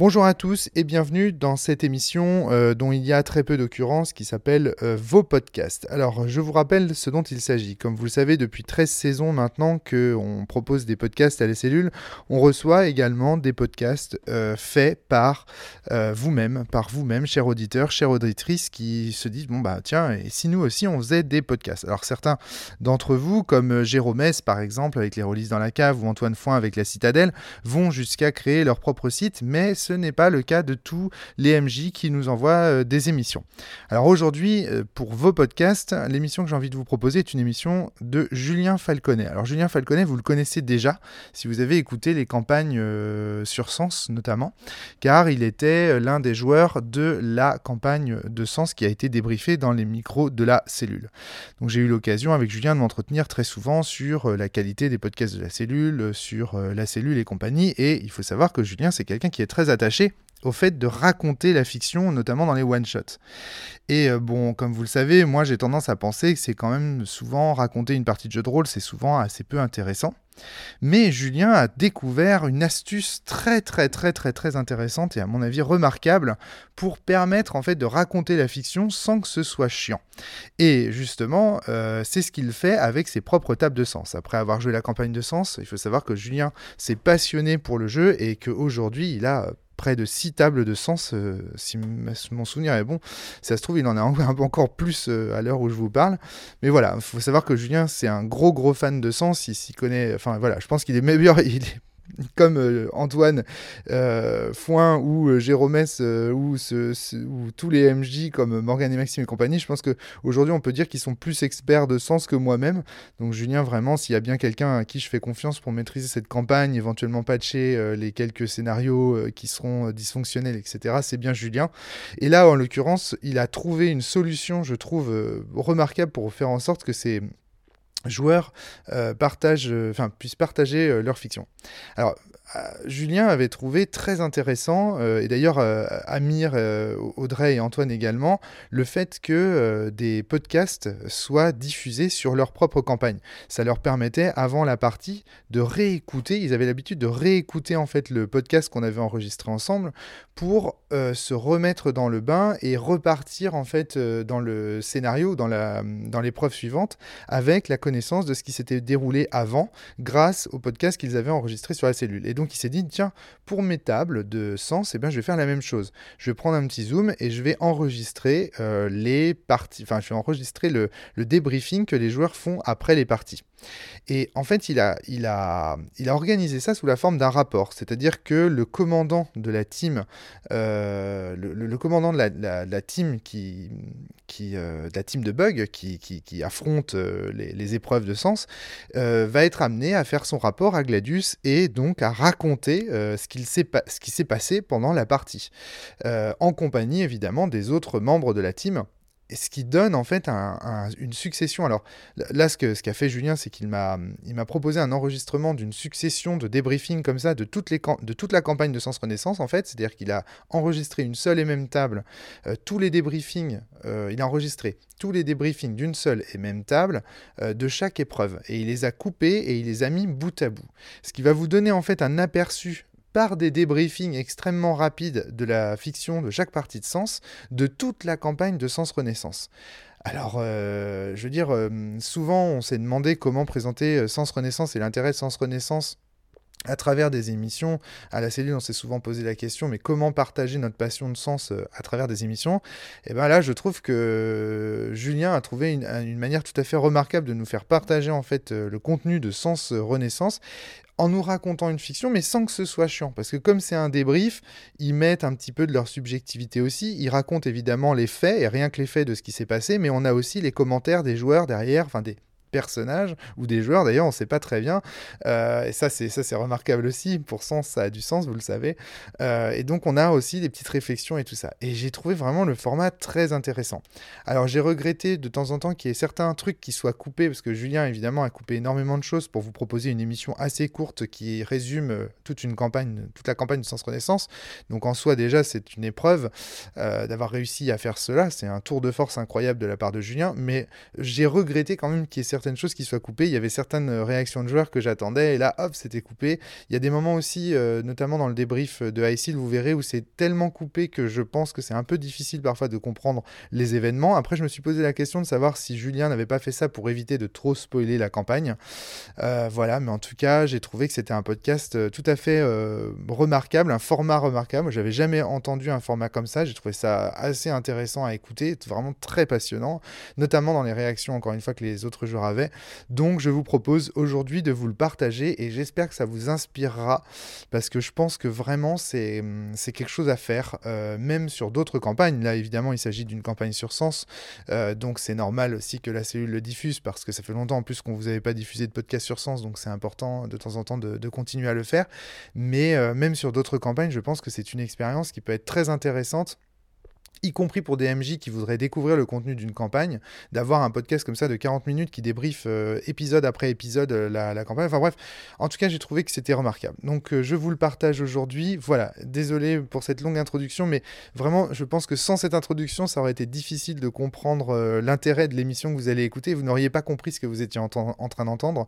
Bonjour à tous et bienvenue dans cette émission euh, dont il y a très peu d'occurrences qui s'appelle euh, Vos podcasts. Alors je vous rappelle ce dont il s'agit. Comme vous le savez, depuis 13 saisons maintenant qu'on propose des podcasts à la cellule, on reçoit également des podcasts euh, faits par vous-même, par vous-même, chers auditeurs, chères auditrices, qui se disent, bon bah tiens, et si nous aussi on faisait des podcasts? Alors certains d'entre vous, comme Jérôme S par exemple avec les releases dans la cave ou Antoine Foin avec la Citadelle, vont jusqu'à créer leur propre site, mais n'est pas le cas de tous les MJ qui nous envoient euh, des émissions. Alors aujourd'hui, euh, pour vos podcasts, l'émission que j'ai envie de vous proposer est une émission de Julien Falconet. Alors Julien Falconet, vous le connaissez déjà si vous avez écouté les campagnes euh, sur Sens notamment, car il était l'un des joueurs de la campagne de Sens qui a été débriefée dans les micros de la cellule. Donc j'ai eu l'occasion avec Julien de m'entretenir très souvent sur la qualité des podcasts de la cellule, sur la cellule et compagnie, et il faut savoir que Julien c'est quelqu'un qui est très au fait de raconter la fiction, notamment dans les one-shots. Et euh, bon, comme vous le savez, moi j'ai tendance à penser que c'est quand même souvent raconter une partie de jeu de rôle, c'est souvent assez peu intéressant. Mais Julien a découvert une astuce très très très très très intéressante et à mon avis remarquable pour permettre en fait de raconter la fiction sans que ce soit chiant. Et justement, euh, c'est ce qu'il fait avec ses propres tables de sens. Après avoir joué la campagne de sens, il faut savoir que Julien s'est passionné pour le jeu et qu'aujourd'hui il a près de 6 tables de sens, euh, si mon souvenir est bon. Ça se trouve, il en a encore plus euh, à l'heure où je vous parle. Mais voilà, il faut savoir que Julien, c'est un gros gros fan de sens. Il s'y connaît. Enfin voilà, je pense qu'il est meilleur. Il est comme euh, Antoine euh, Foin ou euh, Jérôme ou, ou, tous les MJ comme Morgan et Maxime et compagnie, je pense qu'aujourd'hui on peut dire qu'ils sont plus experts de sens que moi-même. Donc Julien, vraiment, s'il y a bien quelqu'un à qui je fais confiance pour maîtriser cette campagne, éventuellement patcher les quelques scénarios qui seront dysfonctionnels, etc., c'est bien Julien. Et là, en l'occurrence, il a trouvé une solution, je trouve, remarquable pour faire en sorte que ces joueurs euh, euh, puissent partager euh, leur fiction. Julien avait trouvé très intéressant, et d'ailleurs Amir, Audrey et Antoine également, le fait que des podcasts soient diffusés sur leur propre campagne. Ça leur permettait, avant la partie, de réécouter, ils avaient l'habitude de réécouter en fait le podcast qu'on avait enregistré ensemble pour se remettre dans le bain et repartir en fait dans le scénario, dans l'épreuve dans suivante, avec la connaissance de ce qui s'était déroulé avant, grâce au podcast qu'ils avaient enregistré sur la cellule. Il s'est dit, tiens, pour mes tables de sens, eh bien, je vais faire la même chose. Je vais prendre un petit zoom et je vais enregistrer euh, les parties, enfin je vais enregistrer le, le débriefing que les joueurs font après les parties. Et en fait, il a, organisé ça sous la forme d'un rapport, c'est-à-dire que le commandant de la team, euh, le, commandant de la, team qui, euh, bug qui, affronte euh, les, épreuves de sens, va être amené à faire son rapport à Gladius et donc à raconter ce qui s'est passé pendant la partie, en compagnie évidemment des autres membres de la team ce qui donne en fait une succession. Alors là, ce qu'a fait Julien, c'est qu'il m'a proposé un enregistrement d'une succession de débriefings comme ça de toute la campagne de Sens Renaissance en fait. C'est-à-dire qu'il a enregistré une seule et même table, euh, tous les débriefings, euh, il a enregistré tous les débriefings d'une seule et même table euh, de chaque épreuve. Et il les a coupés et il les a mis bout à bout. Ce qui va vous donner en fait un aperçu par des débriefings extrêmement rapides de la fiction de chaque partie de Sens, de toute la campagne de Sens Renaissance. Alors, euh, je veux dire, euh, souvent on s'est demandé comment présenter euh, Sens Renaissance et l'intérêt de Sens Renaissance à travers des émissions. À la cellule, on s'est souvent posé la question, mais comment partager notre passion de sens à travers des émissions? Et bien là, je trouve que Julien a trouvé une, une, manière tout à fait remarquable de nous faire partager en fait le contenu de Sens Renaissance en nous racontant une fiction, mais sans que ce soit chiant. Parce que comme c'est un débrief, ils mettent un petit peu de leur subjectivité aussi. Ils racontent évidemment les faits, et rien que les faits de ce qui s'est passé, mais on a aussi les commentaires des joueurs derrière, enfin des, personnages ou des joueurs. D'ailleurs on ne sait pas très bien euh, et ça c'est ça c'est remarquable aussi. Pour sens ça a du sens vous le savez. Euh, et donc on a aussi des petites réflexions et tout ça. Et j'ai trouvé vraiment le format très intéressant. Alors j'ai regretté de temps en temps qu'il y ait certains trucs qui soient coupés parce que Julien évidemment a coupé énormément de choses pour vous proposer une émission assez courte qui résume euh, toute une campagne toute la campagne de Sens Renaissance. Donc en soi déjà c'est une épreuve d'avoir réussi à faire cela. C'est un tour de force incroyable de la part de Julien. Mais j'ai regretté quand même qu'il y ait certaines choses qui soient coupées. Il y avait certaines réactions de joueurs que j'attendais et là, hop, c'était coupé. Il y a des moments aussi, notamment dans le débrief de ICIL, vous verrez où c'est tellement coupé que je pense que c'est un peu difficile parfois de comprendre les événements. Après, je me suis posé la question de savoir si Julien n'avait pas fait ça pour éviter de trop spoiler la campagne. voilà, mais en tout cas, j'ai trouvé que c'était un podcast tout à fait remarquable, un format remarquable. J'avais jamais entendu un format comme ça. J'ai trouvé ça assez intéressant à écouter, vraiment très passionnant, notamment dans les réactions, encore une fois, que les autres joueurs Donc, je vous propose aujourd'hui de vous le partager et j'espère que ça vous inspirera parce que je pense que vraiment, c'est quelque chose à faire, euh, même sur d'autres campagnes. Là, évidemment, il s'agit d'une campagne sur sens, euh, donc c'est normal aussi que la cellule le diffuse parce que ça fait longtemps en plus qu'on vous avait pas diffusé de podcast sur sens, donc c'est important de temps en temps de, continuer à le faire. Mais euh, même sur d'autres campagnes, je pense que c'est une expérience qui peut être très intéressante y compris pour des MJ qui voudraient découvrir le contenu d'une campagne, d'avoir un podcast comme ça de 40 minutes qui débriefe euh, épisode après épisode euh, la, campagne. Enfin bref, en tout cas, j'ai trouvé que c'était remarquable. Donc euh, je vous le partage aujourd'hui. Voilà, désolé pour cette longue introduction, mais vraiment, je pense que sans cette introduction, ça aurait été difficile de comprendre l'intérêt de l'émission que vous allez écouter. Vous n'auriez pas compris ce que vous étiez en, train d'entendre.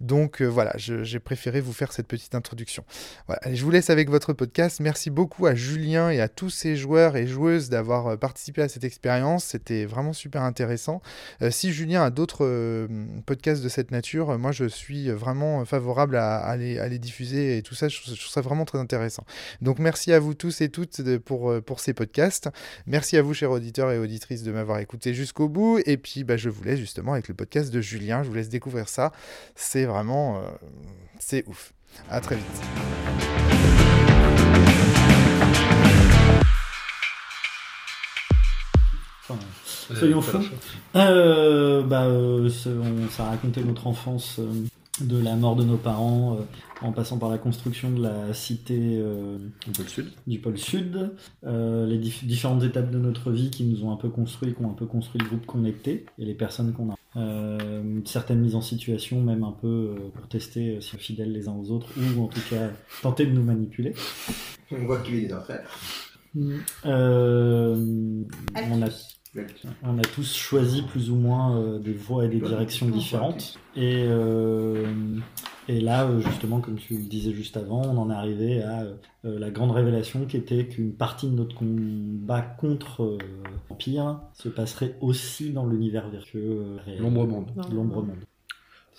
Donc voilà, j'ai préféré vous faire cette petite introduction. Voilà, je vous laisse avec votre podcast. Merci beaucoup à Julien et à tous ces joueurs et joueuses d'avoir euh, participé à cette expérience. C'était vraiment super intéressant. Euh, si Julien a d'autres euh, podcasts de cette nature, moi je suis vraiment favorable à, les, diffuser et tout ça. Je, trouve ça vraiment très intéressant. Donc merci à vous tous et toutes pour, pour ces podcasts. Merci à vous, chers auditeurs et auditrices, de m'avoir écouté jusqu'au bout. Et puis bah, je vous laisse justement avec le podcast de Julien. Je vous laisse découvrir ça. C'est vraiment... c'est ouf. À très vite. Soyons fous. Euh, bah, euh, on, ça a raconté notre enfance euh, de la mort de nos parents en passant par la construction de la cité du pôle sud, du pôle sud les différentes étapes de notre vie qui nous ont un peu construit, qui ont un peu construit le groupe connecté et les personnes qu'on a. certaines mises en situation, même un peu pour tester si on est fidèles les uns aux autres ou en tout cas tenter de nous manipuler. On voit qu'il est frère. Euh, on a on a tous choisi plus ou moins euh, des voies et des directions différentes. Et, euh, et là, euh, justement, comme tu le disais juste avant, on en est arrivé à la grande révélation qui était qu'une partie de notre combat contre l'Empire se passerait aussi dans l'univers vertueux L'ombre monde. L'ombre monde.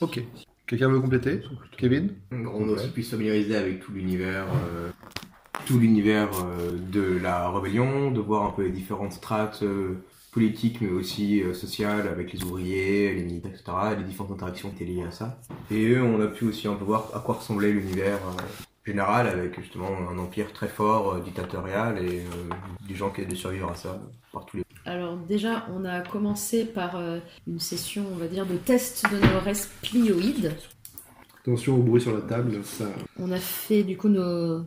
Ok. Quelqu'un veut compléter? Kevin? On a aussi pu se familiariser avec tout l'univers tout l'univers de la rébellion, de voir un peu les différentes strates politique mais aussi euh, sociale avec les ouvriers, les militaires, etc. les différentes interactions qui étaient liées à ça. Et on a pu aussi un peu voir à quoi ressemblait l'univers euh, général avec justement un empire très fort, euh, dictatorial et des gens qui aidaient de survivre à ça par tous les alors déjà, on a commencé par une session, on va dire, de test de nos resplioïdes. Attention au bruit sur la table. On a fait du coup notre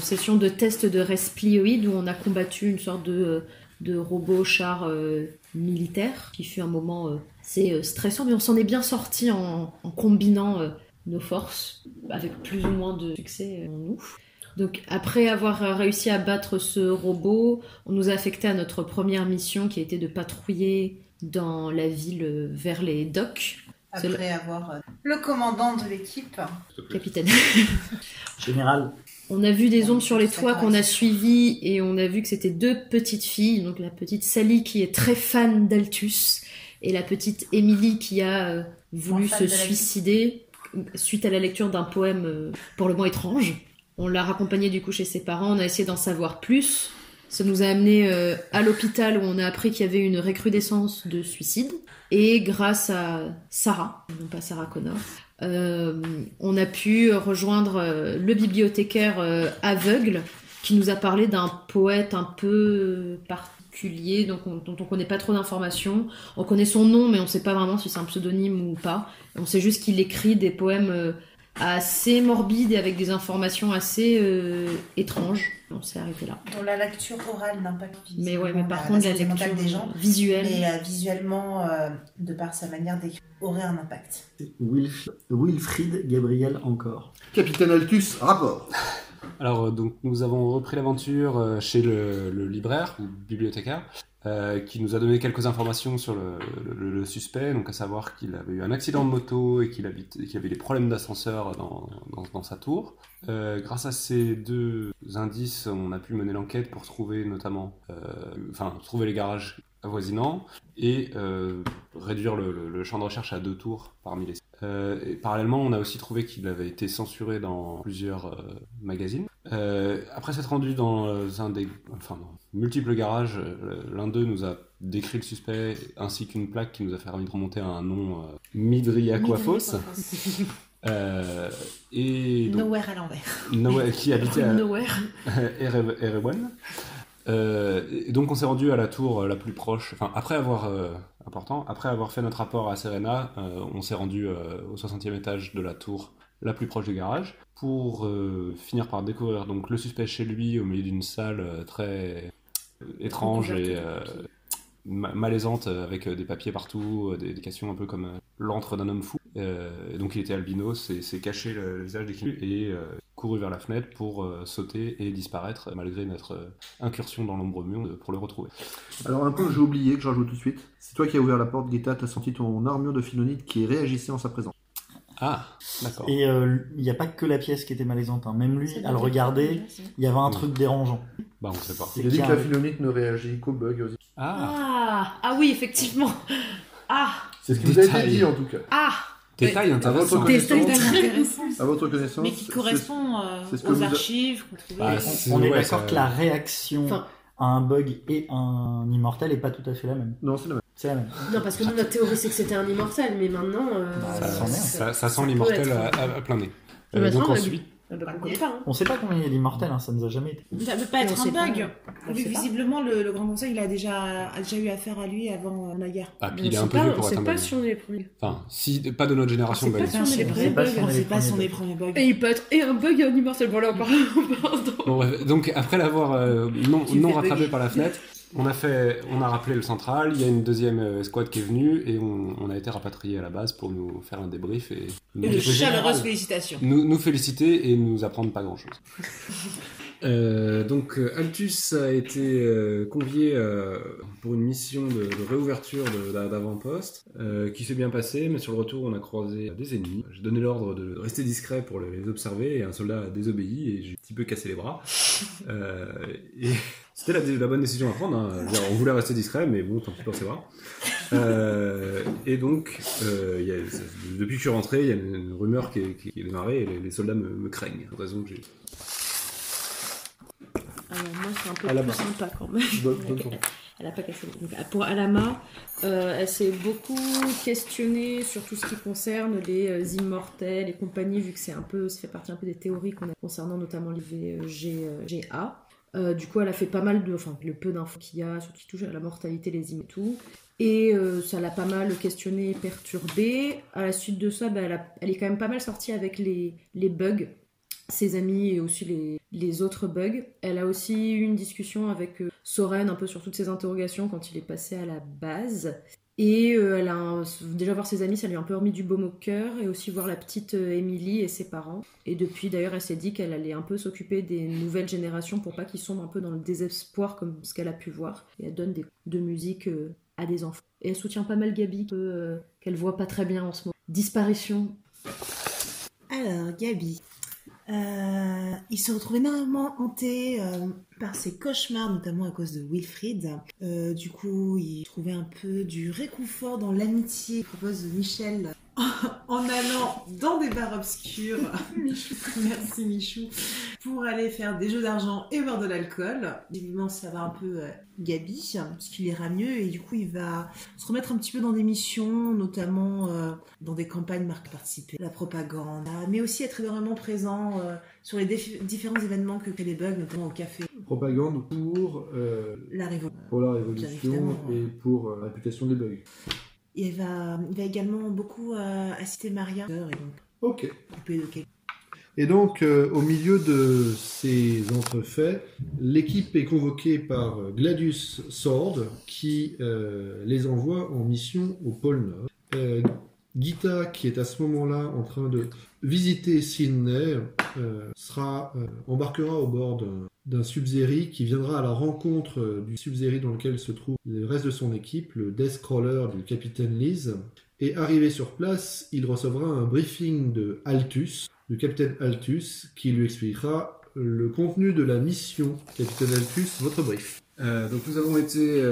session de test de resplioïdes où on a combattu une sorte de de robots chars euh, militaires, qui fut un moment euh, assez euh, stressant, mais on s'en est bien sorti en, combinant nos forces, avec plus ou moins de succès en nous. Donc après avoir réussi à battre ce robot, on nous a affecté à notre première mission qui été de patrouiller dans la ville vers les docks. Après avoir le commandant de l'équipe. Capitaine. Général. On a vu des ombres sur les toits qu'on a suivis et on a vu que c'était deux petites filles. Donc la petite Sally qui est très fan d'Altus et la petite Emily qui a euh, voulu se suicider suite à la lecture d'un poème euh, pour le moins étrange. On l'a raccompagnée du coup chez ses parents, on a essayé d'en savoir plus. Ça nous a amené euh, à l'hôpital où on a appris qu'il y avait une recrudescence de suicide. Et grâce à Sarah, non pas Sarah Connor, euh, on a pu rejoindre euh, le bibliothécaire aveugle qui nous a parlé d'un poète un peu particulier donc dont on connaît pas trop d'informations. On connaît son nom mais on sait pas vraiment si c'est un pseudonyme ou pas. On sait juste qu'il écrit des poèmes assez morbides et avec des informations assez étranges. On s'est arrêté là. Dans la lecture orale n'a pas Mais ouais, mais par contre la, lecture des gens, visuelle. Mais visuellement, de par sa manière d'écrire aurait un impact. Wilfried Gabriel encore. Capitaine Altus, rapport. Alors, euh, donc, nous avons repris l'aventure euh, chez le, libraire ou bibliothécaire. Euh, qui nous a donné quelques informations sur le, suspect, donc à savoir qu'il avait eu un accident de moto et qu'il avait des problèmes d'ascenseur dans sa tour. Euh, grâce à ces deux indices, on a pu mener l'enquête pour trouver notamment, euh, enfin, trouver les garages avoisinants et euh, réduire le, le- le champ de recherche à deux tours parmi les. Euh, et parallèlement, on a aussi trouvé qu'il avait été censuré dans plusieurs euh, magazines. Après s'être rendu dans un des, enfin, dans multiples garages, l'un d'eux nous a décrit le suspect ainsi qu'une plaque qui nous a permis de remonter à un nom euh, Midri Aquafos. Euh, et donc, Nowhere à l'envers. Qui habitait à Nowhere. Ere- Erewan. Euh, et donc on s'est rendu à la tour la plus proche. Enfin, après avoir euh, important, après avoir fait notre rapport à Serena, euh, on s'est rendu euh, au 60e étage de la tour la plus proche du garage pour euh, finir par découvrir donc le suspect chez lui au milieu d'une salle euh, très euh, étrange et euh, malaisante euh, avec euh, des papiers partout, euh, des, des questions un peu comme l'antre d'un homme fou. Donc il était albinos et s'est caché le, visage d'équipe et couru vers la fenêtre pour sauter et disparaître malgré notre incursion dans l'ombre mur euh, pour le retrouver. Alors, un point que j'ai oublié, que je rajoute tout de suite. C'est toi qui as ouvert la porte, Guetta, t'as senti ton armure de Philonite qui réagissait en sa présence. Ah, d'accord. Et euh, il n'y a pas que la pièce qui était malaisante. hein. Même lui, à le regarder, il y avait un truc dérangeant. Bah on sait pas. Il a dit que la Philonite ne réagit qu'aux bugs. aux- Ah, Ah, ah oui, effectivement. Ah, C'est ce qui vous a été Détail. dit, en tout cas. ah. détail À votre intéressant. À votre connaissance, Mais qui correspond euh, que aux archives qu'on trouvait. Bah, On est ouais, d'accord que la réaction Enfin- un bug et un immortel est pas tout à fait la même. Non, c'est la même. C'est la même. Non, parce que nous, notre théorie, c'est que c'était un immortel, mais maintenant. euh, Bah, Ça, ça sent bien. ça- ça sent peut l'immortel être- à, plein nez. Euh, donc ensuite, bah, on connaît pas, hein. On sait pas combien il y a d'immortels, hein, ça nous a jamais été. Ça peut pas On être sait un pas. bug. Visiblement, le, le Grand Conseil il a déjà, a déjà eu affaire à lui avant euh, la guerre. ah, puis On il est un peu pas- vieux on pour sait être un pas bug. si on est les premiers. Enfin, si, pas de notre génération, On sait bug. pas si on est les premiers bugs, si on on est sait les pas si on premiers est les premiers bugs. Et il peut être et un bug et un immortel. Voilà, on parle. on parle Bon, donc après l'avoir euh, non, non rattrapé par la fenêtre, on a fait, on a rappelé le central. Il y a une deuxième euh, escouade qui est venue et on, on a été rapatrié à la base pour nous faire un débrief et nous, Et de général. chaleureuses félicitations. nous, nous féliciter et nous apprendre pas grand chose. donc euh, Altus a été euh, convié euh, pour une mission de, de réouverture d'avant-poste euh, qui s'est bien passée, mais sur le retour on a croisé des ennemis. J'ai donné l'ordre de rester discret pour les observer et un soldat a désobéi et j'ai un petit peu cassé les bras. Euh, et c'était la, la bonne décision à prendre. hein. On voulait rester discret, mais bon, tant pis pour bras. Euh, et donc, euh, y a- depuis que je suis rentré, il y a une, une rumeur qui est, qui est démarrée et les, les soldats me, me craignent. Pour raison que j'ai. Alors, moi, c'est un peu À la plus main. sympa quand même. Elle a pas cassé. Donc, pour Alama, euh, elle s'est beaucoup questionnée sur tout ce qui concerne les euh, immortels et compagnie, vu que c'est un peu, ça fait partie un peu des théories qu'on a concernant notamment les VGA. Euh, du coup, elle a fait pas mal de, enfin, le peu d'infos qu'il y a, sur ce qui touche à la mortalité, les et tout. Et euh, ça l'a pas mal questionné et perturbé. À la suite de ça, bah, elle est quand même pas mal sortie avec les, les bugs ses amis et aussi les, les autres bugs. Elle a aussi eu une discussion avec euh, Soren un peu sur toutes ses interrogations quand il est passé à la base. Et euh, elle a déjà voir ses amis, ça lui a un peu remis du baume au cœur et aussi voir la petite euh, Emily et ses parents. Et depuis d'ailleurs, elle s'est dit qu'elle allait un peu s'occuper des nouvelles générations pour pas qu'ils sombrent un peu dans le désespoir comme ce qu'elle a pu voir. Et elle donne des, de musique euh, à des enfants. Et elle soutient pas mal Gabi qu'elle voit pas très bien en ce moment. Disparition. Alors, Gabi. Il se retrouve énormément hanté par ses cauchemars, notamment à cause de Wilfried. Euh, du coup, il trouvait un peu du réconfort dans l'amitié qu'il propose Michel en allant dans des bars obscurs. Michou, merci Michou. Pour aller faire des jeux d'argent et boire de l'alcool. Évidemment, ça va un peu euh, Gabi, parce qu'il ira mieux et du coup, il va se remettre un petit peu dans des missions, notamment euh, dans des campagnes marques participer, la propagande, mais aussi être énormément présent euh, sur les différents événements que créent les bugs, notamment au café, Propagande pour, euh, la révolution. pour la révolution et pour euh, la réputation des bugs. Et il va, il va également beaucoup euh, assister Maria, et donc Ok. Et donc, euh, au milieu de ces entrefaits, l'équipe est convoquée par Gladius Sword, qui euh, les envoie en mission au pôle Nord. Gita, qui est à ce moment-là en train de visiter Sydney, euh, sera, euh, embarquera au bord d'un Sub-Zeri qui viendra à la rencontre euh, du Sub-Zeri dans lequel se trouve le reste de son équipe, le Deathcrawler du capitaine Liz. Et arrivé sur place, il recevra un briefing de Altus, du capitaine Altus, qui lui expliquera le contenu de la mission. Capitaine Altus, votre brief. Donc nous avons été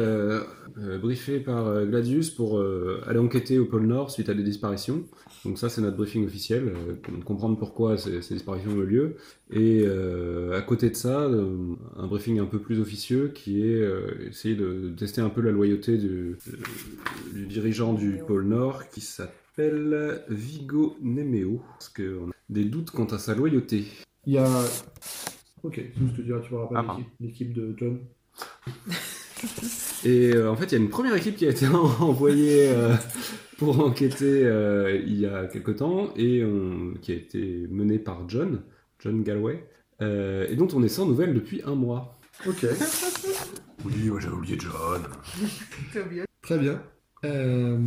briefés par Gladius pour aller enquêter au pôle Nord suite à des disparitions. Donc ça c'est notre briefing officiel, euh, comprendre pourquoi ces, ces disparitions ont eu lieu. Et euh, à côté de ça, euh, un briefing un peu plus officieux qui est euh, essayer de tester un peu la loyauté du, du dirigeant du pôle Nord qui s'appelle Vigo Nemeo. Parce qu'on a des doutes quant à sa loyauté. Il y a. Ok, c'est ce que tu diras, tu me rappelles Ah, l'équipe- l'équipe de John. Et euh, en fait, il y a une première équipe qui a été envoyée euh, pour enquêter euh, il y a quelque temps et on- qui a été menée par John, John Galway, euh, et dont on est sans nouvelles depuis un mois. Ok, Oui, moi j'avais oublié John. très bien. Euh,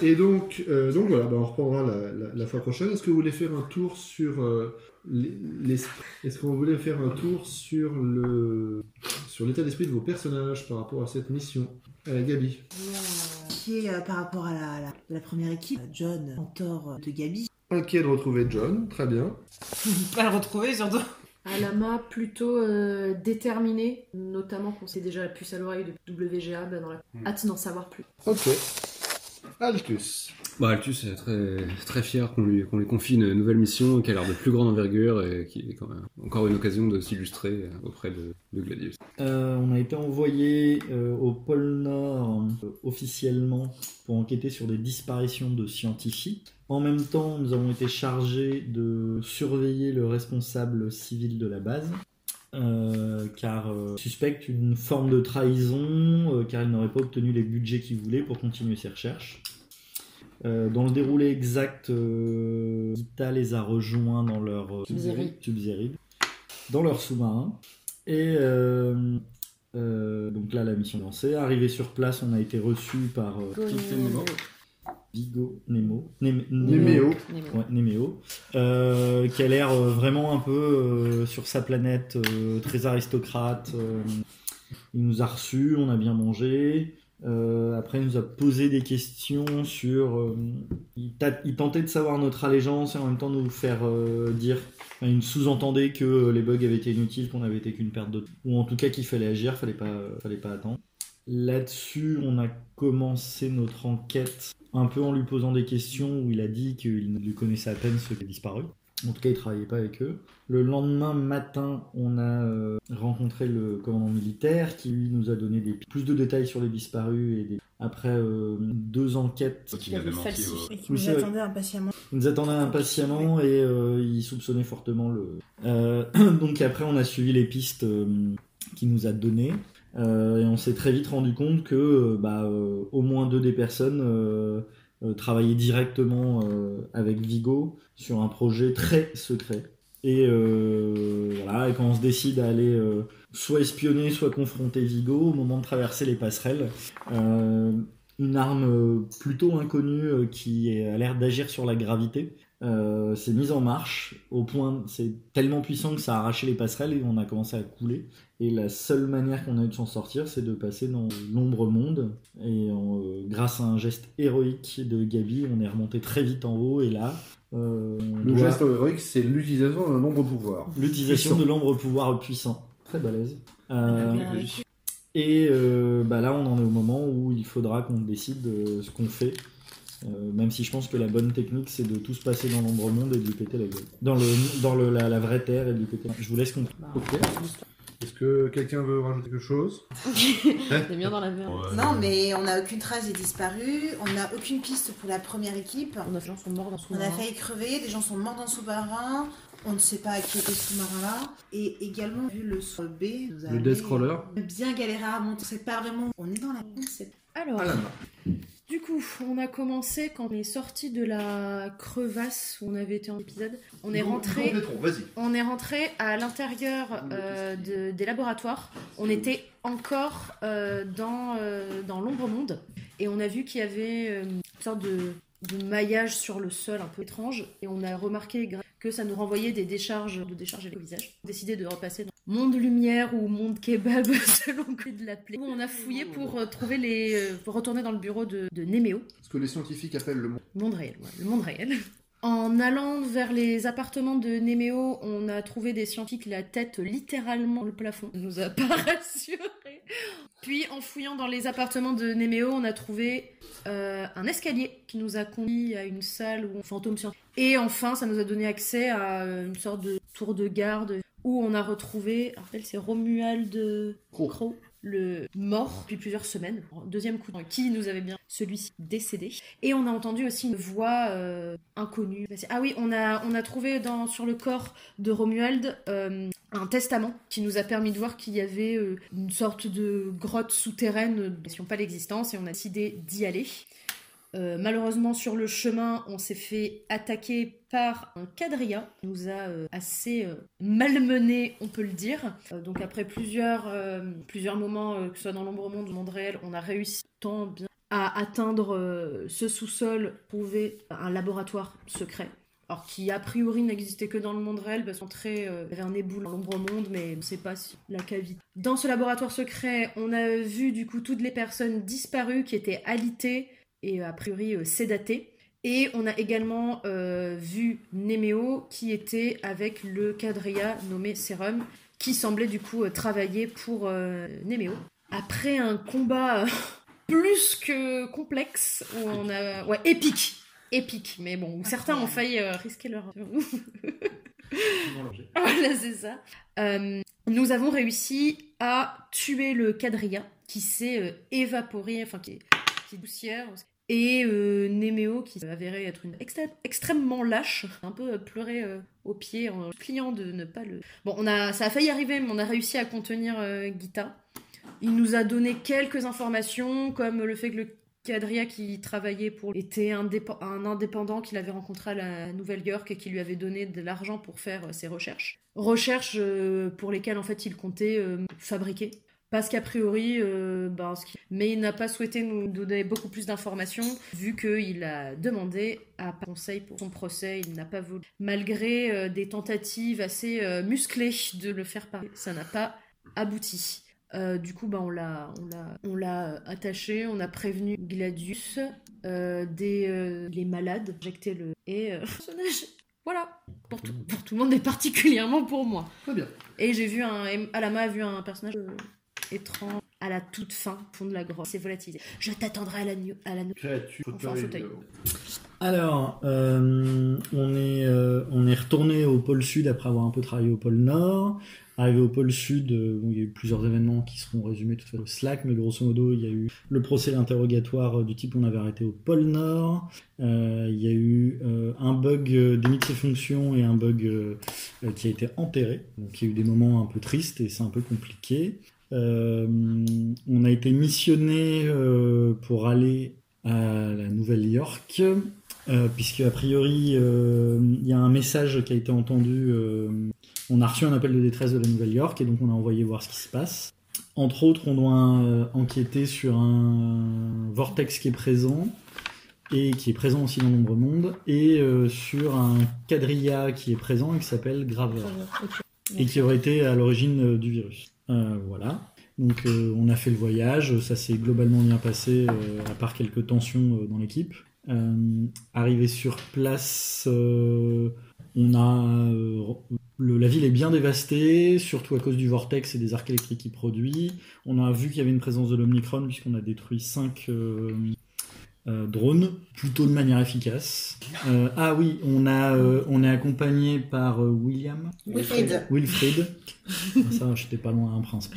et donc, euh, donc voilà, bah, on reprendra la, la- la fois prochaine. Est-ce que vous voulez faire un tour sur euh, les- l'esprit Est-ce qu'on voulait faire un tour sur le sur l'état d'esprit de vos personnages par rapport à cette mission? Euh, Gabi. Qui est euh, par rapport à la, la- la première équipe, John, mentor de Gabi. Inquiet de retrouver John, très bien. Pas le retrouver surtout. Alama plutôt euh, déterminée, notamment qu'on sait déjà la puce à l'oreille de WGA, bah, dans la Hmm. hâte d'en savoir plus. Ok. Altus. Bah, Altus est très, fier qu'on lui, confie une nouvelle mission qui a l'air de plus grande envergure et qui est quand même encore une occasion de s'illustrer auprès de, Gladius. Euh, on a été envoyé euh, au pôle Nord euh, officiellement pour enquêter sur des disparitions de scientifiques. En même temps, nous avons été chargés de surveiller le responsable civil de la base, car euh, suspecte une forme de trahison, car il n'aurait pas obtenu les budgets qu'il voulait pour continuer ses recherches. Euh, dans le déroulé exact, euh, Ita les a rejoints dans leur euh, dans leur sous-marin. Et euh, euh, donc là, la mission est lancée. Arrivé sur place, on a été reçu par euh, Vigo Nemo. Nem- Néméo. Ouais, Néméo, euh, qui a l'air euh, vraiment un peu euh, sur sa planète, euh, très aristocrate. euh, il nous a reçus, on a bien mangé. Euh, après, il nous a posé des questions sur. euh, il, t'a- il tentait de savoir notre allégeance et en même temps nous faire euh, dire. enfin, il sous-entendait que les bugs avaient été inutiles, qu'on avait été qu'une perte de temps. Ou en tout cas qu'il fallait agir, fallait pas, fallait pas attendre. Là-dessus, on a commencé notre enquête un peu en lui posant des questions où il a dit qu'il ne connaissait à peine ceux qui avaient disparu. En tout cas, il travaillait pas avec eux. Le lendemain matin, on a euh, rencontré le commandant militaire qui lui nous a donné des, plus de détails sur les disparus et des- après euh, deux enquêtes. Qu'il avait. Et qui Oui, nous attendait impatiemment. Il nous attendait impatiemment et euh, il soupçonnait fortement le. Euh, donc après, on a suivi les pistes euh, qu'il nous a données euh, et on s'est très vite rendu compte que euh, bah, euh, au moins deux des personnes euh, travaillaient directement euh, avec Vigo sur un projet très secret. Et euh, voilà, quand on se décide à aller soit espionner, soit confronter Vigo, au moment de traverser les passerelles, une arme plutôt inconnue qui a l'air d'agir sur la gravité euh, s'est mise en marche au point c'est tellement puissant que ça a arraché les passerelles et on a commencé à couler. Et la seule manière qu'on a eu de s'en sortir c'est de passer dans l'ombre monde. Et en, euh, grâce à un geste héroïque de Gabi on est remonté très vite en haut. Et là euh, Le doit- geste héroïque, c'est l'utilisation d'un nombre pouvoir. l'utilisation de l'ombre pouvoir puissant. Très balèze. Euh, et euh, bah là, on en est au moment où il faudra qu'on décide de ce qu'on fait. Euh, même si je pense que la bonne technique, c'est de tous passer dans l'ombre monde et de lui péter la gueule. Dans, le, dans le, la, la vraie terre et de lui péter la Je vous laisse comprendre. Ok. Est-ce que quelqu'un veut rajouter quelque chose C'est bien dans la merde. Non, mais on n'a aucune trace des disparus, on n'a aucune piste pour la première équipe. On a des gens sont morts dans son On a failli crever, des gens sont morts dans le sous-marin, on ne sait pas qui était ce sous-marin-là. Et également, vu le sous B, nous a Le Deathcrawler bien galéré à monter. C'est pas vraiment. On est dans la. c'est- Alors, du coup, on a commencé quand on est sorti de la crevasse où on avait été en épisode. On est rentré. Vas-y. On est rentré à l'intérieur euh, de- des laboratoires. On était encore euh, dans, euh, dans l'ombre monde et on a vu qu'il y avait une sorte de de maillage sur le sol un peu étrange et on a remarqué que ça nous renvoyait des décharges de décharges au visage. On a décidé de repasser dans monde lumière ou monde kebab selon que de l'appeler. On a fouillé pour euh, trouver les euh, pour retourner dans le bureau de, de Néméo, Ce que les scientifiques appellent le monde. monde réel, ouais, le monde réel. En allant vers les appartements de Néméo, on a trouvé des scientifiques la tête littéralement dans le plafond. Ça nous a pas rassurés. Puis en fouillant dans les appartements de Néméo, on a trouvé euh, un escalier qui nous a conduit à une salle où on fantôme scientifique. Et enfin, ça nous a donné accès à une sorte de tour de garde où on a retrouvé, en fait, c'est Romuald Crow, le mort depuis plusieurs semaines. Deuxième coup, qui nous avait bien celui-ci décédé. Et on a entendu aussi une voix euh, inconnue. Ah oui, on a, on a trouvé sur le corps de Romuald euh, un testament qui nous a permis de voir qu'il y avait euh, une sorte de grotte souterraine, qui n'ont pas l'existence, et on a décidé d'y aller. Euh, malheureusement, sur le chemin, on s'est fait attaquer par un quadrilla. Il nous a euh, assez euh, malmené, on peut le dire. Euh, donc après plusieurs, plusieurs moments, que ce soit dans l'ombre monde ou le monde réel, on a réussi tant bien à atteindre ce sous-sol, trouver un laboratoire secret. Alors qui a priori n'existait que dans le monde réel parce qu'on très, euh, avait un éboule dans l'ombre monde, mais on ne sait pas si la cavité. Dans ce laboratoire secret, on a vu du coup toutes les personnes disparues qui étaient alitées et a priori euh, sédatées. Et on a également euh, vu Néméo qui était avec le quadrilla nommé Serum, qui semblait du coup euh, travailler pour euh, Néméo. Après un combat euh, plus que complexe, où on a. Ouais, épique! Épique, mais bon, où certains ont failli euh, risquer leur. voilà, c'est ça. Euh, nous avons réussi à tuer le quadrilla qui s'est euh, évaporé, enfin qui est, qui est poussière. Et euh, Néméo qui avéré être une extrêmement lâche, un peu euh, pleuré euh, au pied en pliant de ne pas le. Bon, on a, ça a failli arriver, mais on a réussi à contenir euh, Gita. Il nous a donné quelques informations, comme le fait que le Quadria qui travaillait pour était un, dépe- un indépendant qu'il avait rencontré à la Nouvelle-York et qui lui avait donné de l'argent pour faire euh, ses recherches. Recherches euh, pour lesquelles en fait il comptait fabriquer. Parce qu'a priori, euh, ben, mais il n'a pas souhaité nous donner beaucoup plus d'informations, vu qu'il a demandé à conseil pour son procès, il n'a pas voulu. Malgré euh, des tentatives assez euh, musclées de le faire parler, ça n'a pas abouti. Du coup, bah, on l'a, on l'a, on l'a attaché, on a prévenu Gladius des les malades, injecté le et personnage. Voilà, pour tout, pour tout le monde et particulièrement pour moi. Très bien. Et j'ai vu un, Alama a vu un personnage étrange à la toute fin, fond de la grotte. C'est volatilisé. Je t'attendrai à la nu- à la nu- Enfin, fauteuil. Alors, euh, on, est, euh, on est retourné au pôle sud après avoir un peu travaillé au pôle nord. Arrivé au pôle sud, euh, bon, il y a eu plusieurs événements qui seront résumés tout à fait au Slack, mais grosso modo, il y a eu le procès d'interrogatoire euh, du type qu'on avait arrêté au pôle nord. Euh, il y a eu euh, un bug euh, d'émis de ses fonctions et un bug qui a été enterré. Donc il y a eu des moments un peu tristes et c'est un peu compliqué. Euh, on a été missionné euh, pour aller à la Nouvelle-York, euh, puisque a priori il y a un message qui a été entendu. on a reçu un appel de détresse de la Nouvelle-York et donc on a envoyé voir ce qui se passe. Entre autres, on doit enquêter sur un vortex qui est présent et qui est présent aussi dans l'ombre monde et sur un quadrilla qui est présent et qui s'appelle Graver et qui aurait été à l'origine du virus. Euh, voilà. Donc euh, on a fait le voyage, ça s'est globalement bien passé, euh, à part quelques tensions dans l'équipe. Arrivé sur place, on a la ville est bien dévastée, surtout à cause du vortex et des arcs électriques qu'il produit. On a vu qu'il y avait une présence de l'Omicron puisqu'on a détruit 5 drones, plutôt de manière efficace. Euh, ah oui, on, a, euh, on est accompagné par euh, William. Wilfried. Wilfried. Ça, j'étais pas loin, un prince.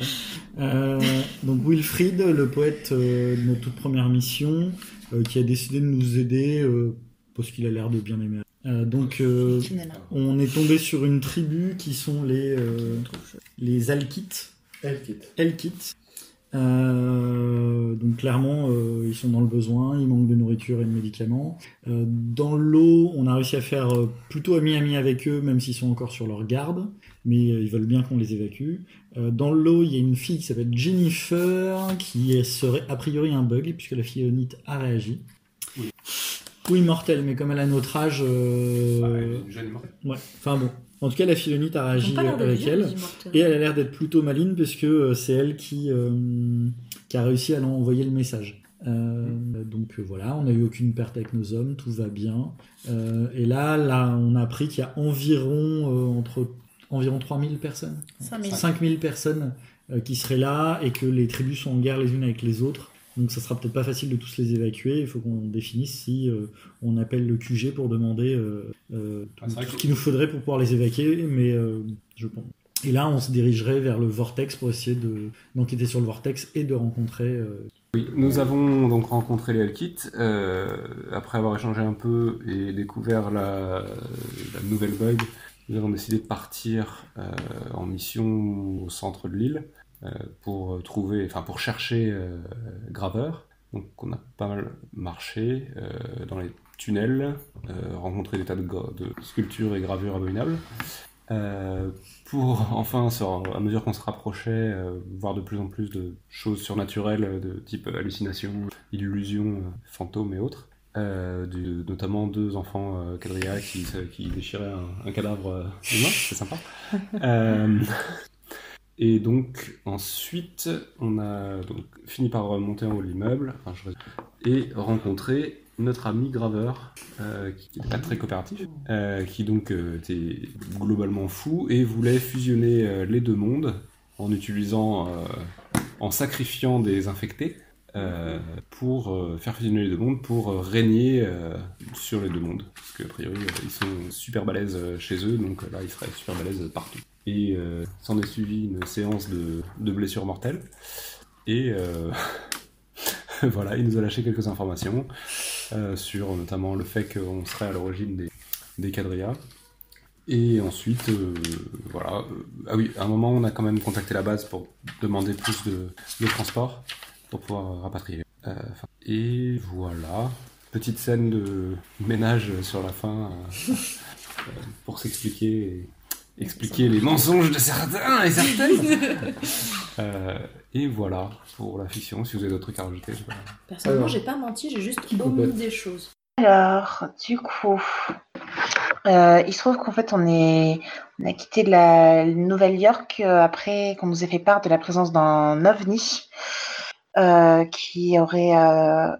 Euh, donc Wilfried, le poète euh, de notre toute première mission, euh, qui a décidé de nous aider euh, parce qu'il a l'air de bien aimer. Euh, donc euh, on est tombé sur une tribu qui sont les euh, les Alkites. Euh, donc clairement, euh, ils sont dans le besoin, ils manquent de nourriture et de médicaments. Euh, dans l'eau, on a réussi à faire plutôt ami-ami avec eux, même s'ils sont encore sur leur garde, mais ils veulent bien qu'on les évacue. Dans l'eau, il y a une fille qui s'appelle Jennifer, qui serait a priori un bug, puisque la filleonite a réagi. Oui, mortelle, mais comme elle a notre âge. euh, elle est une jeune mortelle. Ouais, enfin bon. En tout cas, la Philonite a réagi d'être avec elle. Et elle a l'air d'être plutôt maline parce que euh, c'est elle qui, euh, qui a réussi à envoyer le message. Euh, donc euh, voilà, on n'a eu aucune perte avec nos hommes, tout va bien. Euh, et là, là, on a appris qu'il y a environ, euh, entre, environ 3000 personnes, 5000. 5000 personnes euh, qui seraient là et que les tribus sont en guerre les unes avec les autres. Donc ça sera peut-être pas facile de tous les évacuer. Il faut qu'on définisse si euh, on appelle le QG pour demander euh, euh, tout, Ah, tout ce qu'il nous faudrait pour pouvoir les évacuer. Mais euh, je pense. Et là, on se dirigerait vers le vortex pour essayer de d'enquêter sur le vortex et de rencontrer. euh, Oui, nous avons donc rencontré les Elkites, euh, après avoir échangé un peu et découvert la, la nouvelle bug. Nous avons décidé de partir euh, en mission au centre de l'île pour trouver, enfin pour chercher euh, Graveur. Donc on a pas mal marché euh, dans les tunnels, euh, rencontré des tas de, sculptures et gravures abominables. Euh, pour enfin, à mesure qu'on se rapprochait, euh, voir de plus en plus de choses surnaturelles euh, de type hallucination, illusion, euh, fantômes et autres. Euh, du- notamment deux enfants euh, quadrillas qui, déchiraient un, un cadavre euh, humain, c'est sympa. Et donc ensuite, on a donc fini par remonter en haut l'immeuble et rencontrer notre ami graveur, euh, qui n'était pas très coopératif, euh, qui donc euh, était globalement fou et voulait fusionner les deux mondes en utilisant, en sacrifiant des infectés pour faire fusionner les deux mondes pour régner sur les deux mondes. Parce qu'a priori, ils sont super balèzes chez eux, donc là, ils seraient super balèzes partout. Et euh, s'en est suivi une séance de, blessures mortelles. Et euh, voilà, il nous a lâché quelques informations euh, sur notamment le fait qu'on serait à l'origine des, des quadrillas. Et ensuite, voilà. ah oui, à un moment, on a quand même contacté la base pour demander plus de, transport pour pouvoir rapatrier. Et voilà. Petite scène de ménage sur la fin pour s'expliquer expliquer les mensonges de certains et certaines. Euh, et voilà pour la fiction. Si vous avez d'autres trucs à rajouter, je sais pas. Personnellement, Alors. j'ai pas menti, j'ai juste omis des choses. Alors, du coup, euh, il se trouve qu'en fait, on, est, on a quitté la Nouvelle-York euh, après qu'on nous ait fait part de la présence d'un ovni euh, qui aurait euh,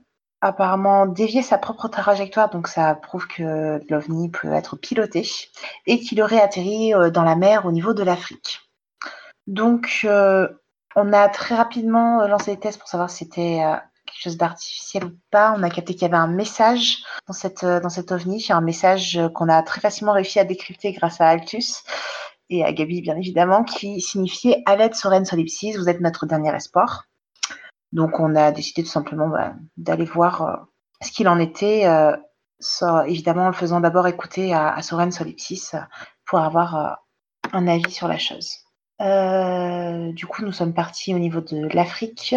apparemment dévié sa propre trajectoire, donc ça prouve que l'ovni peut être piloté, et qu'il aurait atterri euh, dans la mer au niveau de l'Afrique. Donc, euh, on a très rapidement euh, lancé des tests pour savoir si c'était quelque chose d'artificiel ou pas. On a capté qu'il y avait un message dans, cette, dans cet ovni, un message qu'on a très facilement réussi à décrypter grâce à Altus et à Gabi, bien évidemment, qui signifiait à l'aide Soren Solipsis, vous êtes notre dernier espoir. Donc, on a décidé tout simplement bah, d'aller voir euh, ce qu'il en était, euh, évidemment en le faisant d'abord écouter à, Soren Solipsis pour avoir euh, un avis sur la chose. Du coup, nous sommes partis au niveau de l'Afrique.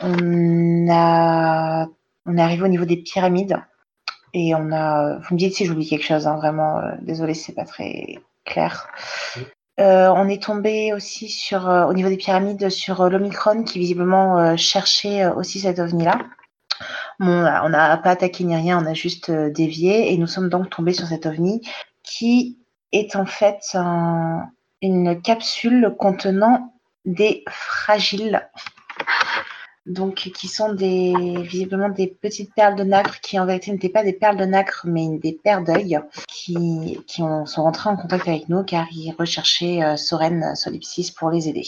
On, est arrivé au niveau des pyramides et on a. Vous me dites si j'oublie quelque chose, hein, vraiment. désolé, c'est pas très clair. Euh, on est tombé aussi sur, euh, au niveau des pyramides sur euh, l'Omicron qui visiblement cherchait aussi cet ovni-là. On n'a pas attaqué ni rien, on a juste dévié et nous sommes donc tombés sur cet ovni qui est en fait un- une capsule contenant des fragiles donc qui sont visiblement des petites perles de nacre qui en vérité n'étaient pas des perles de nacre mais des paires d'œil qui, qui ont- sont rentrés en contact avec nous car ils recherchaient euh, Soren Solipsis pour les aider.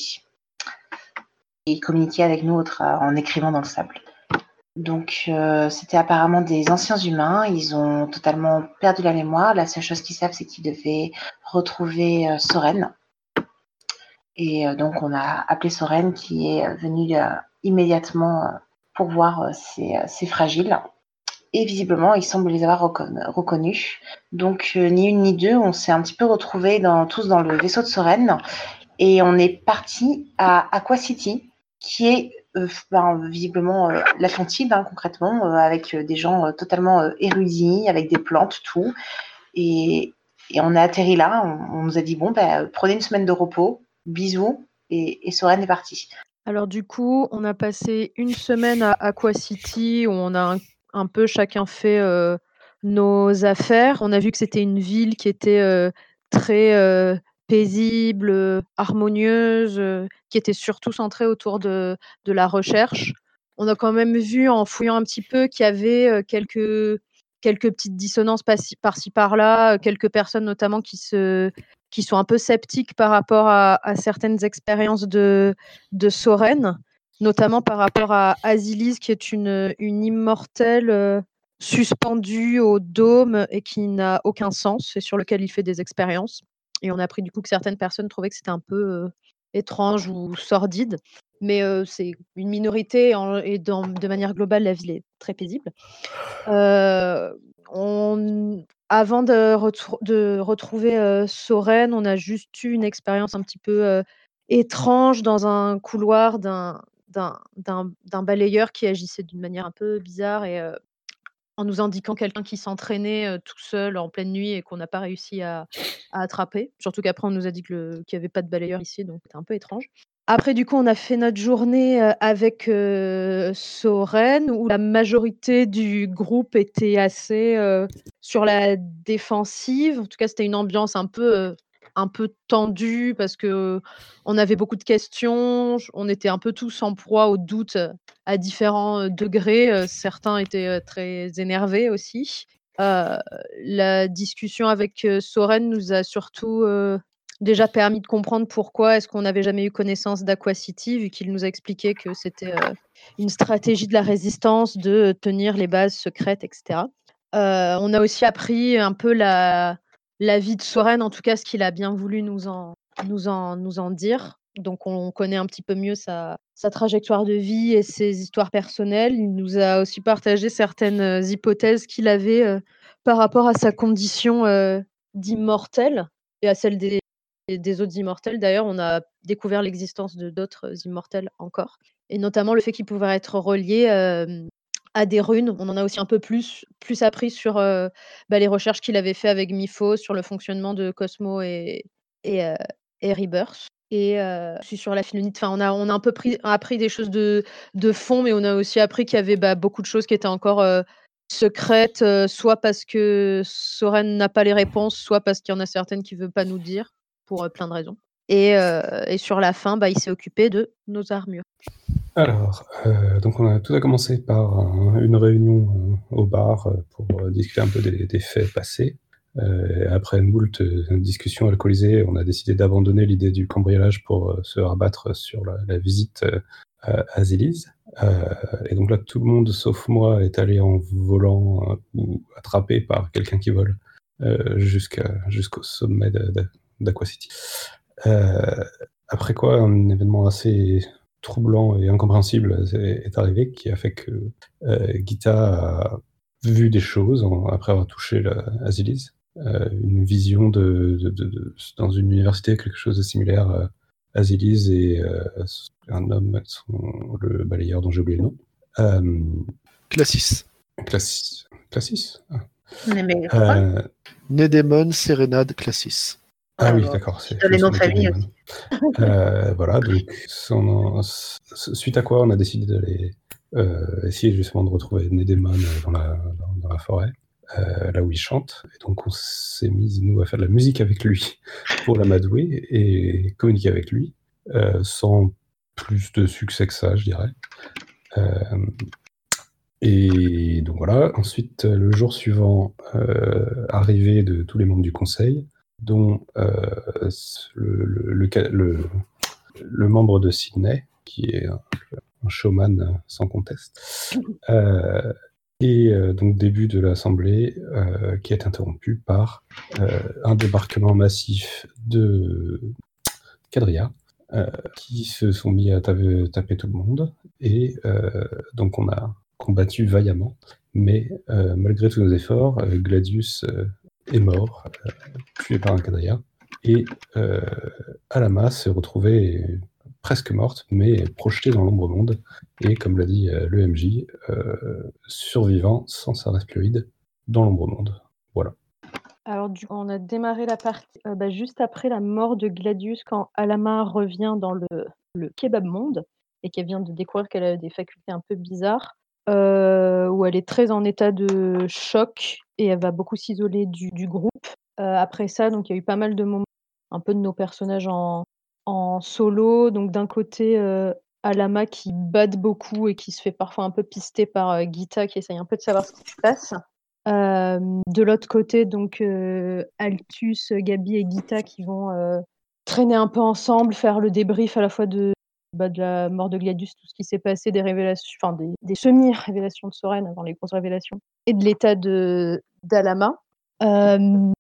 Ils communiquaient avec nous tra- en écrivant dans le sable. Donc euh, c'était apparemment des anciens humains, ils ont totalement perdu la mémoire. La seule chose qu'ils savent c'est qu'ils devaient retrouver euh, Soren. Et euh, donc on a appelé Soren qui est euh, venu euh, immédiatement euh, pour voir euh, ces, euh, ces fragiles. Et visiblement, il semble les avoir recon- reconnus. Donc, euh, ni une ni deux, on s'est un petit peu retrouvés tous dans le vaisseau de Soren. Et on est parti à Aqua City, qui est euh, ben, visiblement euh, l'Atlantide, hein, concrètement, euh, avec euh, des gens euh, totalement euh, érudits, avec des plantes, tout. Et, et on a atterri là, on, on nous a dit, bon, ben, prenez une semaine de repos, bisous, et, et Soren est parti. Alors du coup, on a passé une semaine à Aqua City où on a un, peu chacun fait nos affaires. On a vu que c'était une ville qui était très paisible, harmonieuse, qui était surtout centrée autour de, de la recherche. On a quand même vu en fouillant un petit peu qu'il y avait quelques quelques petites dissonances par-ci par-là, quelques personnes notamment qui, se, qui sont un peu sceptiques par rapport à, certaines expériences de, de Soren, notamment par rapport à Asilis, qui est une, immortelle euh, suspendue au dôme et qui n'a aucun sens et sur lequel il fait des expériences. Et on a appris du coup que certaines personnes trouvaient que c'était un peu euh, étrange ou sordide. Mais euh, c'est une minorité et de manière globale, la ville est très paisible. Avant de, retrouver Soren, on a juste eu une expérience un petit peu étrange dans un couloir d'un balayeur qui agissait d'une manière un peu bizarre en nous indiquant quelqu'un qui s'entraînait tout seul en pleine nuit et qu'on n'a pas réussi à, attraper. Surtout qu'après, on nous a dit qu'il n'y avait pas de balayeur ici, donc c'était un peu étrange. Après, du coup, on a fait notre journée avec Soren, où la majorité du groupe était assez sur la défensive. En tout cas, c'était une ambiance un peu, un peu tendue parce que on avait beaucoup de questions. On était un peu tous en proie au doute à différents degrés. Certains étaient très énervés aussi. la discussion avec Soren nous a surtout déjà permis de comprendre pourquoi est-ce qu'on n'avait jamais eu connaissance d'Aquacity, vu qu'il nous a expliqué que c'était euh, une stratégie de la résistance de tenir les bases secrètes, etc. Euh, on a aussi appris un peu la, vie de Soren, en tout cas ce qu'il a bien voulu nous en, nous en, nous en dire. Donc on connaît un petit peu mieux sa, sa trajectoire de vie et ses histoires personnelles. Il nous a aussi partagé certaines euh, hypothèses qu'il avait par rapport à sa condition d'immortel et à celle des, des autres immortels. D'ailleurs, on a découvert l'existence de d'autres immortels encore, et notamment le fait qu'ils pouvaient être reliés à des runes. On en a aussi un peu plus, plus appris sur bah, les recherches qu'il avait fait avec Mifo sur le fonctionnement de Cosmo et, et, et Rebirth. Et sur la philonite, enfin, on a, on a un peu pris, appris des choses de, de fond, mais on a aussi appris qu'il y avait bah, beaucoup de choses qui étaient encore secrètes, soit parce que Soren n'a pas les réponses, soit parce qu'il y en a certaines qui ne veut pas nous dire pour plein de raisons. Et, et sur la fin, bah, il s'est occupé de nos armures. Alors, donc on a tout a commencé par une réunion au bar pour discuter un peu des, faits passés. après une moult discussion alcoolisée, on a décidé d'abandonner l'idée du cambriolage pour se rabattre sur la, visite à Zélise. et donc là, tout le monde, sauf moi, est allé en volant ou attrapé par quelqu'un qui vole jusqu'au sommet de, d'Aquacity. Euh, après quoi, un événement assez troublant et incompréhensible est, arrivé qui a fait que euh, Gita a vu des choses après avoir touché la Azilis. Euh, une vision de, dans une université, quelque chose de similaire à Azilis et un homme, le balayeur dont j'ai oublié le nom. Classis. Classis. Classis ah. Nédémon Serenade Classis. Ah oui, d'accord. C'est les noms de famille aussi. Euh, voilà, donc suite à quoi on a décidé d'aller euh, essayer justement de retrouver Nedemon dans la, dans, la forêt, euh, là où il chante. Et donc on s'est mis, nous, à faire de la musique avec lui pour l'amadouer et communiquer avec lui, sans plus de succès que ça, je dirais. et donc voilà, ensuite, le jour suivant, arrivée de tous les membres du conseil, dont euh, le, le, membre de Sydney, qui est un, showman sans conteste, euh, et euh, donc début de l'Assemblée qui est interrompu par un débarquement massif de Cadria, qui se sont mis à taper, taper tout le monde, et donc on a combattu vaillamment, mais malgré tous nos efforts, Gladius est mort, euh, tué par un quadrilla. Et euh, Alama s'est retrouvée presque morte, mais projetée dans l'ombre monde. Et comme l'a dit euh, le MJ, survivant sans sa resploïde dans l'ombre monde. Voilà. Alors, du on a démarré la partie bah, juste après la mort de Gladius, quand Alama revient dans le, le kebab monde et qu'elle vient de découvrir qu'elle a des facultés un peu bizarres. où elle est très en état de choc et elle va beaucoup s'isoler du, groupe. Euh, après ça, donc il y a eu pas mal de moments, un peu de nos personnages en, solo. Donc d'un côté, euh, Alama qui bade beaucoup et qui se fait parfois un peu pister par euh, Gita qui essaye un peu de savoir ce qui se passe. Euh, de l'autre côté, donc Altus, Gabi et Gita qui vont traîner un peu ensemble, faire le débrief à la fois de, bah, de la mort de Gladius, tout ce qui s'est passé, des révélations, enfin des, des semi-révélations de Soren avant les grosses révélations, et de l'état de d'Alama. Euh,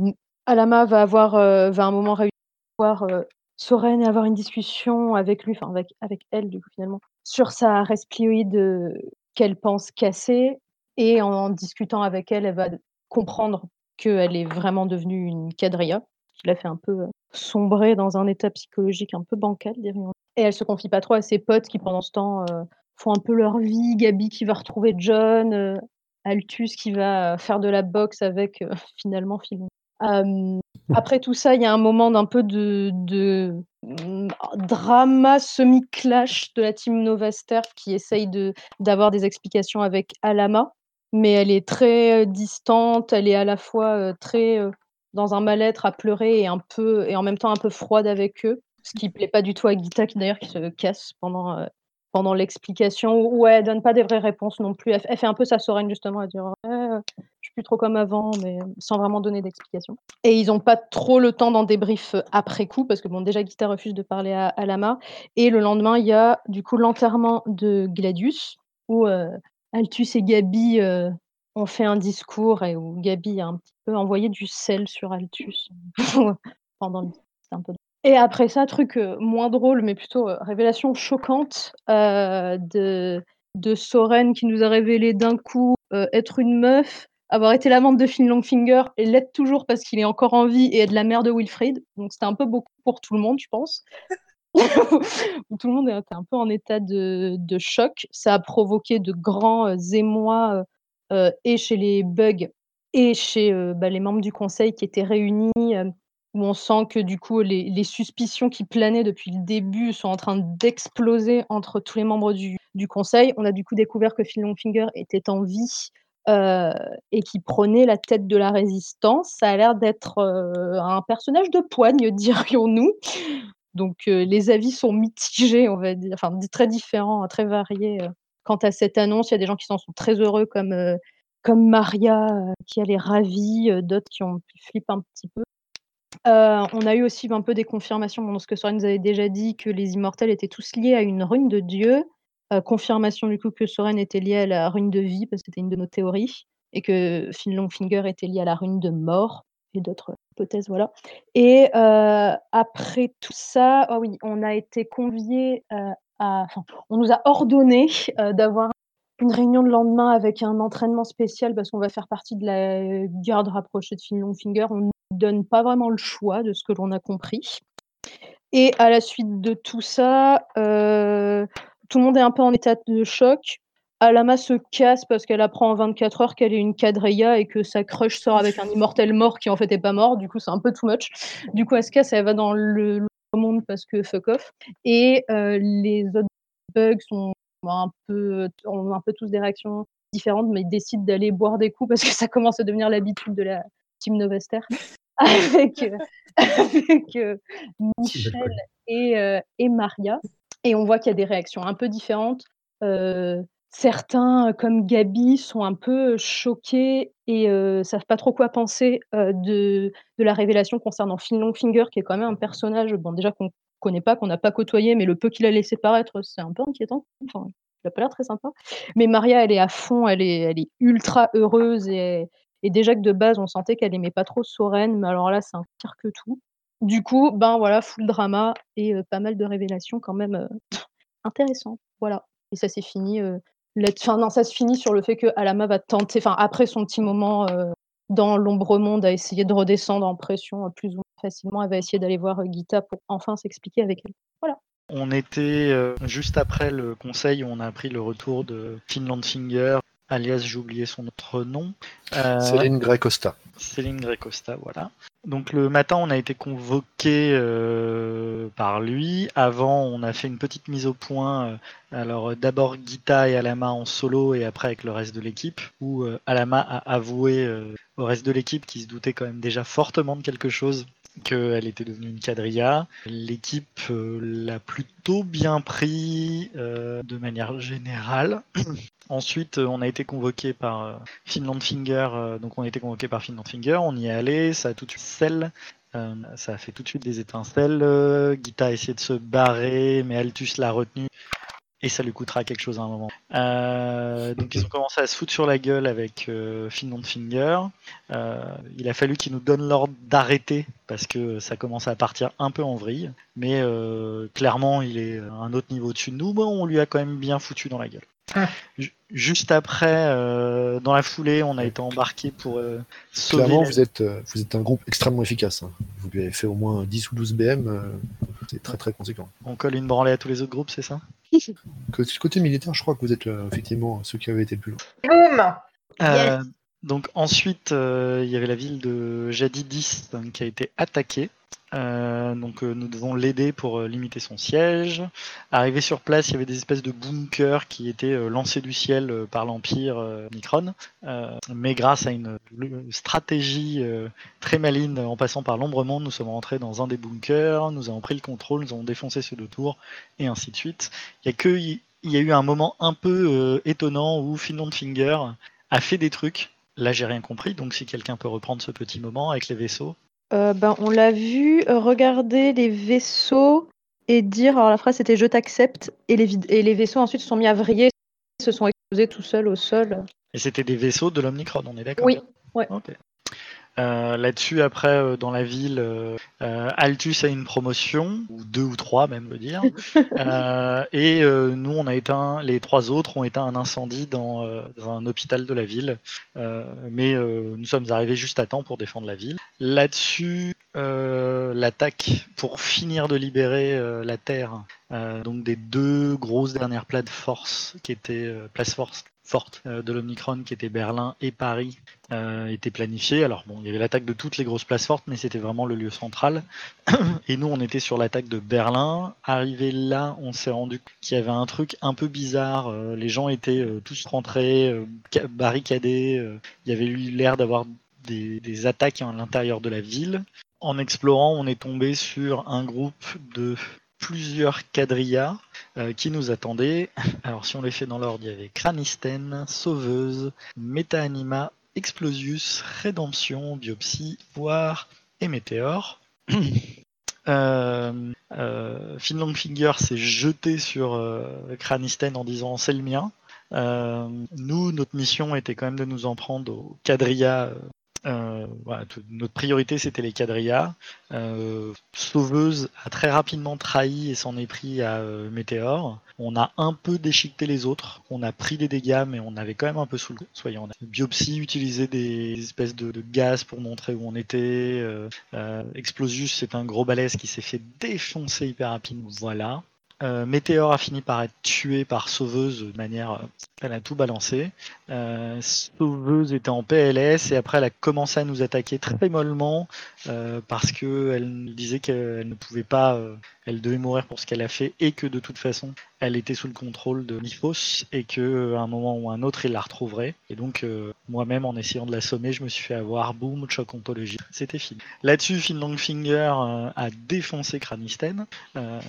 Alama va avoir, euh, va un moment réussir voir euh, Soren et avoir une discussion avec lui, enfin avec, avec elle du coup finalement, sur sa resplioïde qu'elle pense casser. Et en, discutant avec elle, elle va comprendre qu'elle est vraiment devenue une quadrilla, qui l'a fait un peu sombrer dans un état psychologique un peu bancal, Et elle se confie pas trop à ses potes qui, pendant ce temps, font un peu leur vie. Gabi qui va retrouver John, Altus qui va faire de la boxe avec euh, finalement Philon. Euh, après tout ça, il y a un moment d'un peu de, de mm, drama semi-clash de la team Novaster qui essaye de d'avoir des explications avec Alama, mais elle est très euh, distante, elle est à la fois euh, très dans un mal-être à pleurer et un peu et en même temps un peu froide avec eux, ce qui plaît pas du tout à Gita qui d'ailleurs qui se casse pendant pendant l'explication où elle donne pas des vraies réponses non plus. Elle, fait un peu sa Soren justement à dire euh, je suis plus trop comme avant, mais sans vraiment donner d'explication. Et ils ont pas trop le temps d'en débrief après coup parce que bon déjà Gita refuse de parler à, à Lama et le lendemain il y a du coup l'enterrement de Gladius où euh, Altus et Gabi euh, ont fait un discours et où Gabi a un petit peu envoyé du sel sur Altus pendant le c'était un peu et après ça, truc euh, moins drôle, mais plutôt euh, révélation choquante euh, de, de Soren qui nous a révélé d'un coup être une meuf, avoir été l'amante de Finn Longfinger et l'être toujours parce qu'il est encore en vie et être la mère de Wilfried. Donc c'était un peu beaucoup pour tout le monde, je pense. Tout le monde était un peu en état de, de choc. Ça a provoqué de grands émois et chez les bugs et chez bah, les membres du conseil qui étaient réunis. Où on sent que du coup les, suspicions qui planaient depuis le début sont en train d'exploser entre tous les membres du, conseil. On a du coup découvert que Phil Longfinger était en vie euh, et qui prenait la tête de la résistance. Ça a l'air d'être euh, un personnage de poigne, dirions-nous. Donc euh, les avis sont mitigés, on va dire, enfin très différents, très variés. Quant à cette annonce, il y a des gens qui s'en sont très heureux, comme, Maria, qui elle est ravie, d'autres qui ont flippent un petit peu. Euh, on a eu aussi un peu des confirmations dans ce que Soren nous avait déjà dit que les immortels étaient tous liés à une rune de Dieu. Euh, confirmation du coup que Soren était lié à la rune de vie parce que c'était une de nos théories et que Finn Longfinger était lié à la rune de mort et d'autres hypothèses voilà. Et euh, après tout ça, oh oui, on a été conviés à, on nous a ordonné d'avoir une réunion le lendemain avec un entraînement spécial parce qu'on va faire partie de la garde rapprochée de Finn Longfinger. Donne pas vraiment le choix de ce que l'on a compris. Et à la suite de tout ça, euh, tout le monde est un peu en état de choc. Alama se casse parce qu'elle apprend en 24 heures qu'elle est une quadrilla et que sa crush sort avec un immortel mort qui en fait est pas mort. Du coup, c'est un peu too much. Du coup, elle se casse, elle va dans le, monde parce que fuck off. Et euh, les autres bugs sont un peu, ont un peu tous des réactions différentes, mais ils décident d'aller boire des coups parce que ça commence à devenir l'habitude de la team Novester avec, euh, avec euh, Michel et, euh, et Maria. Et on voit qu'il y a des réactions un peu différentes. Euh, certains, comme Gabi, sont un peu choqués et euh, savent pas trop quoi penser euh, de, de la révélation concernant Finn Longfinger, qui est quand même un personnage, bon, déjà qu'on connaît pas, qu'on n'a pas côtoyé, mais le peu qu'il a laissé paraître, c'est un peu inquiétant. Enfin, il a pas l'air très sympa. Mais Maria, elle est à fond, elle est, elle est ultra heureuse et, et déjà que de base, on sentait qu'elle aimait pas trop Soren, mais alors là, c'est un pire que tout. Du coup, ben voilà, full drama et euh, pas mal de révélations quand même euh, intéressantes. Voilà. Et ça s'est fini. euh, Enfin, non, ça se finit sur le fait que Alama va tenter, enfin, après son petit moment dans l'ombre monde, à essayer de redescendre en pression plus ou moins facilement, elle va essayer d'aller voir Gita pour enfin s'expliquer avec elle. Voilà. On était juste après le conseil où on a appris le retour de Finland Finger, alias j'ai oublié son autre nom. Euh, Céline Grey Costa. Céline Grecosta, voilà. Donc le matin, on a été convoqué euh, par lui. Avant, on a fait une petite mise au point. euh, alors d'abord Gita et Alama en solo et après avec le reste de l'équipe. Où Alama a avoué au reste de l'équipe qui se doutait quand même déjà fortement de quelque chose qu'elle était devenue une quadrilla. L'équipe euh, l'a plutôt bien pris euh, de manière générale. Ensuite, euh, on a été convoqué par Finland Finger. donc, on a été convoqué par Finland Finger. On y est allé. Ça a tout de suite scelle. Euh, ça a fait tout de suite des étincelles. Gita a essayé de se barrer, mais Altus l'a retenu. Et ça lui coûtera quelque chose à un moment. Euh, donc ils ont commencé à se foutre sur la gueule avec euh, Finland Finger. Euh, il a fallu qu'ils nous donnent l'ordre d'arrêter parce que ça commençait à partir un peu en vrille. Mais euh, clairement, il est à un autre niveau au-dessus de nous. Bon, on lui a quand même bien foutu dans la gueule. Ju- Juste après, euh, dans la foulée, on a été embarqué pour euh, sauver. Clairement, la- vous êtes, vous êtes un groupe extrêmement efficace. hein. Vous lui avez fait au moins 10 ou 12 BM, euh, c'est très très conséquent. On colle une branlée à tous les autres groupes, c'est ça? Côté, côté militaire, je crois que vous êtes euh, effectivement ceux qui avaient été le plus loin. Boum Euh, Donc ensuite, euh, il y avait la ville de Jadidis hein, qui a été attaquée. Euh, donc euh, nous devons l'aider pour euh, limiter son siège. Arrivé sur place, il y avait des espèces de bunkers qui étaient lancés du ciel par l'Empire Micron. Mais grâce à une stratégie très maligne en passant par l'ombre monde, nous sommes rentrés dans un des bunkers, nous avons pris le contrôle, nous avons défoncé ceux de tour, et ainsi de suite. Il y a que il y a eu un moment un peu étonnant où Finland Finger a fait des trucs. Là, j'ai rien compris, donc si quelqu'un peut reprendre ce petit moment avec les vaisseaux. Euh, ben, on l'a vu euh, regarder les vaisseaux et dire, alors la phrase c'était je t'accepte, et les, vid- et les vaisseaux ensuite se sont mis à vriller, se sont explosés tout seuls au sol. Et c'était des vaisseaux de l'Omnicron, on est d'accord Oui, ouais. Euh, Là-dessus, après, euh, dans la ville, euh, euh, Altus a une promotion, ou deux ou trois même, le dire. Euh, et euh, nous, on a éteint, les trois autres ont éteint un incendie dans, euh, dans un hôpital de la ville. Euh, mais euh, nous sommes arrivés juste à temps pour défendre la ville. Là-dessus, euh, l'attaque pour finir de libérer euh, la Terre, euh, donc des deux grosses dernières places force qui étaient euh, places force fortes euh, de l'Omnicron qui étaient Berlin et Paris euh, était planifié. Alors bon, il y avait l'attaque de toutes les grosses places fortes, mais c'était vraiment le lieu central. Et nous, on était sur l'attaque de Berlin. Arrivé là, on s'est rendu qu'il y avait un truc un peu bizarre. Euh, les gens étaient euh, tous rentrés, ca- barricadés. il y avait eu l'air d'avoir des, des attaques à l'intérieur de la ville. En explorant, on est tombé sur un groupe de plusieurs quadrillas euh, qui nous attendaient. Alors si on les fait dans l'ordre, il y avait Cranisten, Sauveuse, Meta-Anima, Explosius, Rédemption, Biopsie, Poire et Météore. Euh, euh, Finland Finger s'est jeté sur Cranisten en disant c'est le mien. Nous, notre mission était quand même de nous en prendre aux quadrillas. Euh, notre priorité c'était les quadrillas. Euh, Sauveuse a très rapidement trahi et s'en est pris à euh, Météore. On a un peu déchiqueté les autres. On a pris des dégâts, mais on avait quand même un peu sous le coup. Biopsie utilisait des espèces de, gaz pour montrer où on était. Explosius, c'est un gros balèze qui s'est fait défoncer hyper rapidement. Voilà. Euh, Météore a fini par être tué par Sauveuse de manière. euh, Elle a tout balancé. Euh, Sauveuse était en PLS et après elle a commencé à nous attaquer très mollement parce qu'elle nous disait qu'elle ne pouvait pas, elle devait mourir pour ce qu'elle a fait et que de toute façon elle était sous le contrôle de Mythos et que euh, à un moment ou un autre il la retrouverait. Et donc euh, moi-même en essayant de l'assommer, je me suis fait avoir boum choc ontologie. C'était fini. Là-dessus, Finland Finger euh, a défoncé Cranisten.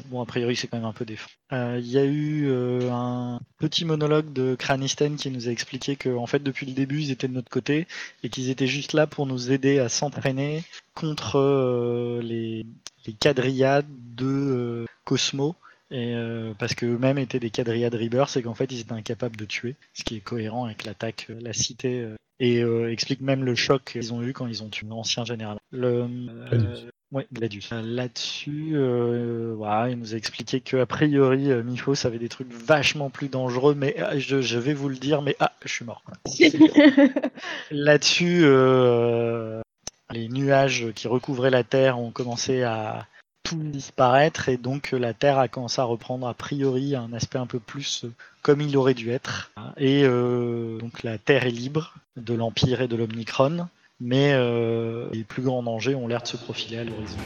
Bon a priori c'est quand même un peu. Euh, Il y a eu un petit monologue de Cranisten qui nous a expliqué que en fait depuis le début ils étaient de notre côté et qu'ils étaient juste là pour nous aider à s'entraîner contre les, les quadrillades de Cosmo. Et euh, parce qu'eux-mêmes étaient des quadrillades Rebirth et qu'en fait ils étaient incapables de tuer, ce qui est cohérent avec l'attaque, euh, la cité, euh, et euh, explique même le choc qu'ils ont eu quand ils ont tué l'ancien général. Le, euh, ouais, Gladius. Là-dessus, euh, il nous a expliqué que a priori euh, Miphos avait des trucs vachement plus dangereux, mais ah, je, je vais vous le dire, mais ah, je suis mort. Là-dessus, euh, les nuages qui recouvraient la Terre ont commencé à tout disparaître et donc euh, la Terre a commencé à reprendre a priori un aspect un peu plus euh, comme il aurait dû être. Et euh, donc la Terre est libre de l'Empire et de l'Omnicron. mais les plus grands dangers ont l'air de se profiler à l'horizon.